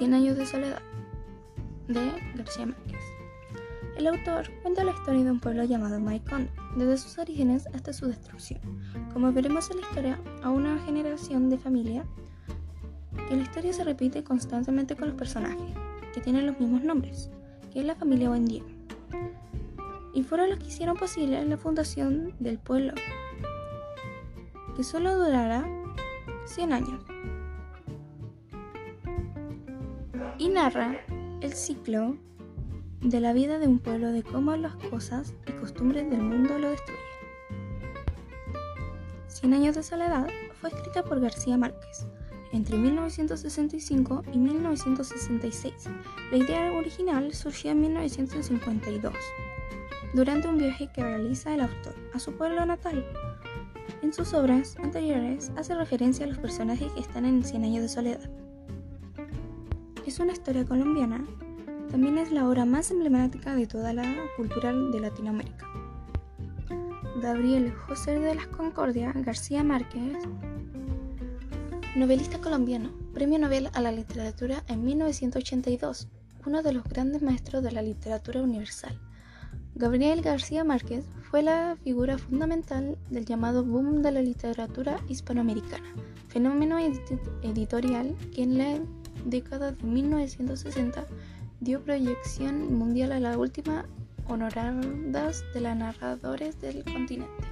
Cien años de soledad de García Márquez. El autor cuenta la historia de un pueblo llamado Maicón, desde sus orígenes hasta su destrucción. Como veremos en la historia, a una generación de familia que la historia se repite constantemente con los personajes, que tienen los mismos nombres, que es la familia Buendía. Y fueron los que hicieron posible la fundación del pueblo, que solo durará 100 años. Narra el ciclo de la vida de un pueblo, de cómo las cosas y costumbres del mundo lo destruyen. Cien años de soledad fue escrita por García Márquez entre 1965 y 1966. La idea original surgió en 1952, durante un viaje que realiza el autor a su pueblo natal. En sus obras anteriores hace referencia a los personajes que están en Cien años de soledad. Es una historia colombiana también es la obra más emblemática de toda la cultura de Latinoamérica. Gabriel José de las Concordia García Márquez, novelista colombiano, Premio Nobel a la Literatura en 1982, uno de los grandes maestros de la literatura universal. Gabriel García Márquez fue la figura fundamental del llamado boom de la literatura hispanoamericana, fenómeno editorial que en década de 1960 dio proyección mundial a la última honoradas de las narradores del continente.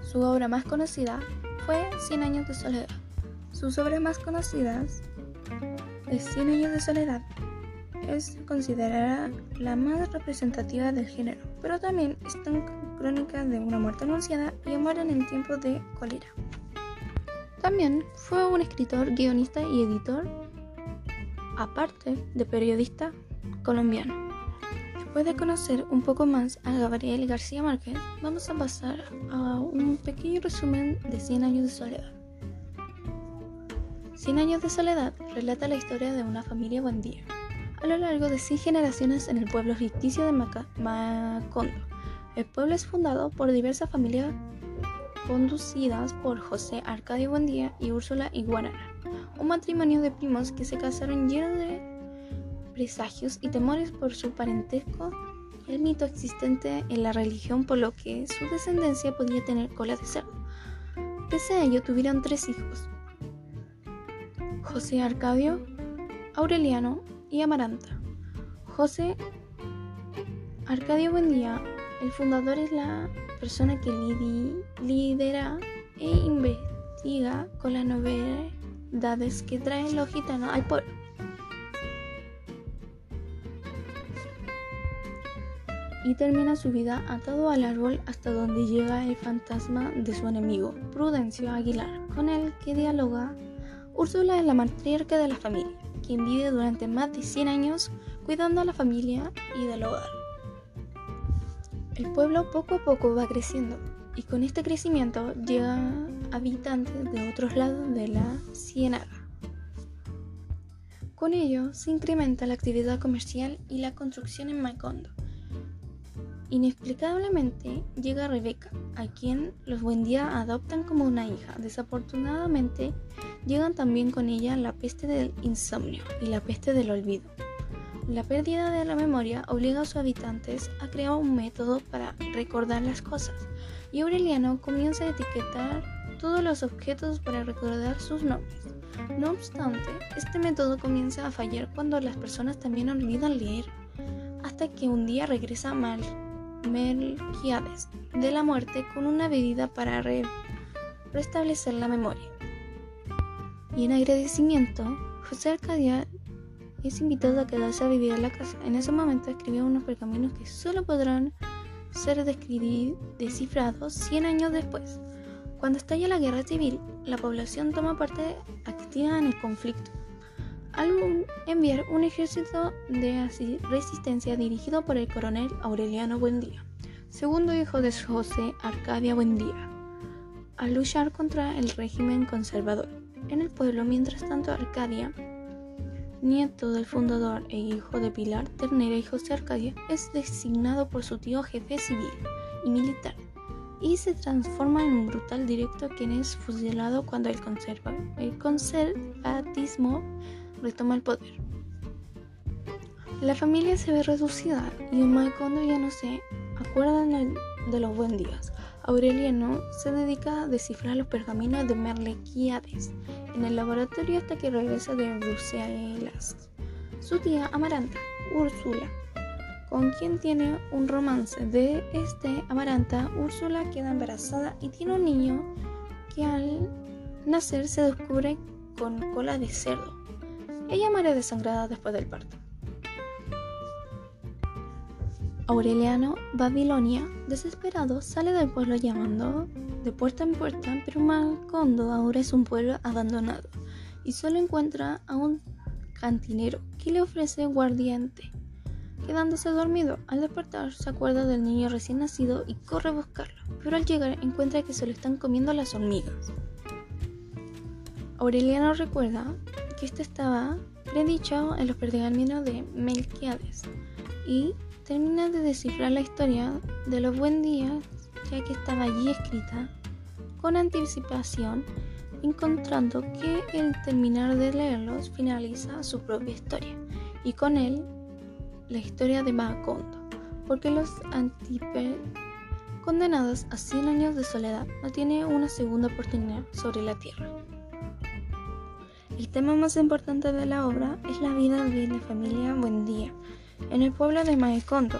Su obra más conocida fue Cien años de soledad. Sus obras más conocidas es Cien años de soledad. Es considerada la más representativa del género, pero también están crónicas de una muerte anunciada y amor en el tiempo de cólera. También fue un escritor, guionista y editor, aparte de periodista colombiano. Después de conocer un poco más a Gabriel García Márquez, vamos a pasar a un pequeño resumen de 100 años de soledad. 100 años de soledad relata la historia de una familia día a lo largo de 100 generaciones en el pueblo ficticio de Macondo. El pueblo es fundado por diversas familias conducidas por José Arcadio Buendía y Úrsula Iguanara, un matrimonio de primos que se casaron llenos de presagios y temores por su parentesco el mito existente en la religión por lo que su descendencia podía tener cola de cerdo. Pese a ello tuvieron tres hijos, José Arcadio, Aureliano y Amaranta. José Arcadio Buendía, el fundador es la persona que lidera e investiga con las novedades que trae los gitanos al pueblo. y termina su vida atado al árbol hasta donde llega el fantasma de su enemigo, Prudencio Aguilar, con el que dialoga. Úrsula es la matriarca de la familia, quien vive durante más de 100 años cuidando a la familia y del hogar. El pueblo poco a poco va creciendo y con este crecimiento llegan habitantes de otros lados de la ciénaga. Con ello se incrementa la actividad comercial y la construcción en Macondo Inexplicablemente llega Rebeca, a quien los Buendía adoptan como una hija. Desafortunadamente llegan también con ella la peste del insomnio y la peste del olvido. La pérdida de la memoria obliga a sus habitantes a crear un método para recordar las cosas y Aureliano comienza a etiquetar todos los objetos para recordar sus nombres. No obstante, este método comienza a fallar cuando las personas también olvidan leer, hasta que un día regresa mal Melquiades de la muerte con una bebida para restablecer la memoria. Y en agradecimiento, José Arcadia es invitado a quedarse a vivir en la casa. En ese momento escribió unos pergaminos que solo podrán ser descifrados 100 años después. Cuando estalla la guerra civil, la población toma parte activa en el conflicto al enviar un ejército de resistencia dirigido por el coronel Aureliano Buendía, segundo hijo de José Arcadia Buendía, a luchar contra el régimen conservador. En el pueblo, mientras tanto, Arcadia, nieto del fundador e hijo de Pilar Ternera y José Arcadia, es designado por su tío jefe civil y militar y se transforma en un brutal directo quien es fusilado cuando el, conserva el conservatismo retoma el poder. La familia se ve reducida y en Maecondo ya no se acuerdan de los buen días. Aureliano se dedica a descifrar los pergaminos de Merlequiades en el laboratorio hasta que regresa de Bruselas. Su tía Amaranta, Úrsula, con quien tiene un romance de este Amaranta, Úrsula queda embarazada y tiene un niño que al nacer se descubre con cola de cerdo. Ella muere desangrada después del parto. Aureliano, Babilonia, desesperado, sale del pueblo llamando de puerta en puerta, pero Macondo ahora es un pueblo abandonado y solo encuentra a un cantinero que le ofrece guardiente. Quedándose dormido, al despertar se acuerda del niño recién nacido y corre a buscarlo, pero al llegar encuentra que se lo están comiendo las hormigas. Aureliano recuerda que esto estaba predicho en los pergaminos de Melquiades y termina de descifrar la historia de los buen días, ya que estaba allí escrita con anticipación, encontrando que el terminar de leerlos finaliza su propia historia y con él la historia de Macondo, porque los antiper condenados a 100 años de soledad no tienen una segunda oportunidad sobre la tierra. El tema más importante de la obra es la vida de la familia Buendía, en el pueblo de Maecondo.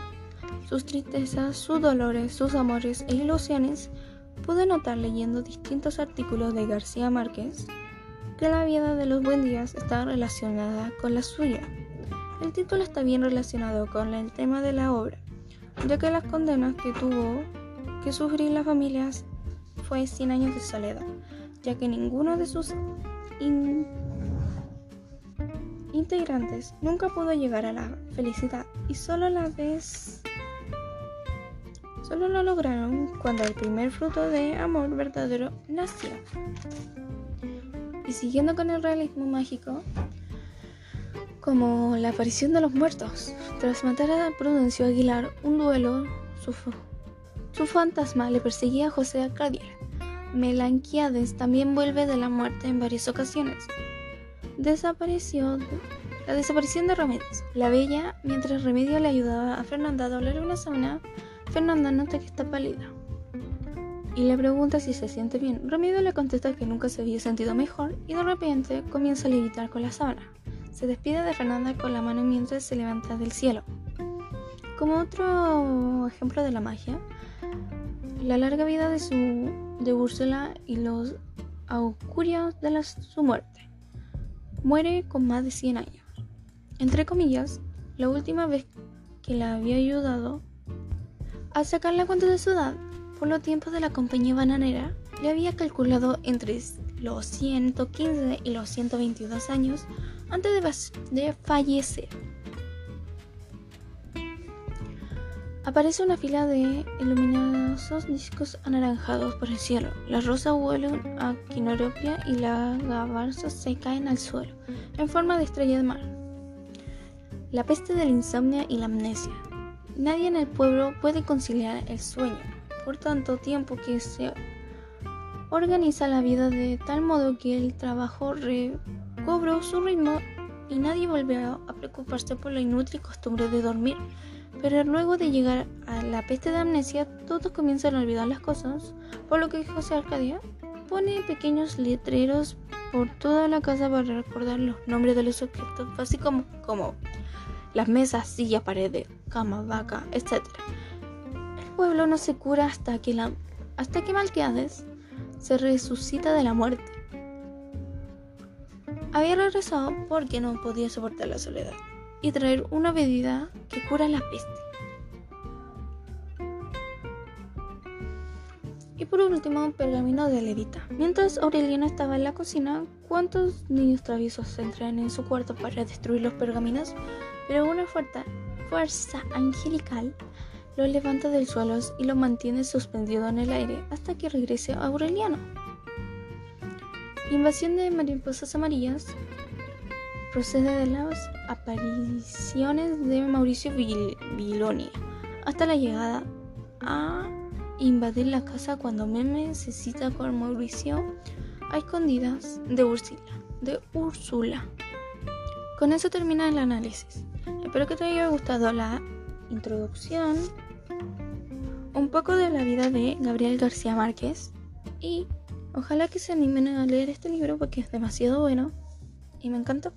Sus tristezas, sus dolores, sus amores e ilusiones, pude notar leyendo distintos artículos de García Márquez que la vida de los Buendías está relacionada con la suya. El título está bien relacionado con el tema de la obra, ya que las condenas que tuvo que sufrir las familias fue 100 años de soledad, ya que ninguno de sus integrantes nunca pudo llegar a la felicidad y solo la vez solo lo lograron cuando el primer fruto de amor verdadero nació. Y siguiendo con el realismo mágico, como la aparición de los muertos, tras matar a Prudencio Aguilar, un duelo, su, su fantasma le perseguía a José Arcadier. Melanquiades también vuelve de la muerte en varias ocasiones. Desapareció la desaparición de Remedios. La bella, mientras Remedio le ayudaba a Fernanda a doblar una sábana, Fernanda nota que está pálida y le pregunta si se siente bien. Remedio le contesta que nunca se había sentido mejor y de repente comienza a levitar con la sábana. Se despide de Fernanda con la mano mientras se levanta del cielo. Como otro ejemplo de la magia, la larga vida de, su, de Úrsula y los augurios de su muerte. Muere con más de 100 años. Entre comillas, la última vez que la había ayudado a sacar la cuenta de su edad por los tiempos de la compañía bananera, le había calculado entre los 115 y los 122 años antes de, fallecer. Aparece una fila de luminosos discos anaranjados por el cielo. Las rosas vuelan a Quinoropia y la gabarza se caen al suelo, en forma de estrella de mar. La peste del insomnio y la amnesia. Nadie en el pueblo puede conciliar el sueño, por tanto tiempo que se organiza la vida de tal modo que el trabajo recobró su ritmo y nadie volvió a preocuparse por la inútil costumbre de dormir. Pero luego de llegar a la peste de amnesia, todos comienzan a olvidar las cosas, por lo que José Arcadia pone pequeños letreros por toda la casa para recordar los nombres de los objetos, así como, como las mesas, sillas, paredes, cama, vaca, etc. El pueblo no se cura hasta que, la, hasta que se resucita de la muerte. Había regresado porque no podía soportar la soledad y traer una bebida que cura la peste. Y por último, pergamino de Levita. Mientras Aureliano estaba en la cocina, ¿cuántos niños traviesos entran en su cuarto para destruir los pergaminos? Pero una fuerza, fuerza angelical lo levanta del suelo y lo mantiene suspendido en el aire hasta que regrese Aureliano. Invasión de mariposas amarillas procede de las apariciones de Mauricio Viloni hasta la llegada a invadir la casa cuando Meme se cita con Mauricio a escondidas de Úrsula. De Úrsula. Con eso termina el análisis. Espero que te haya gustado la introducción, un poco de la vida de Gabriel García Márquez y ojalá que se animen a leer este libro porque es demasiado bueno y me encantó.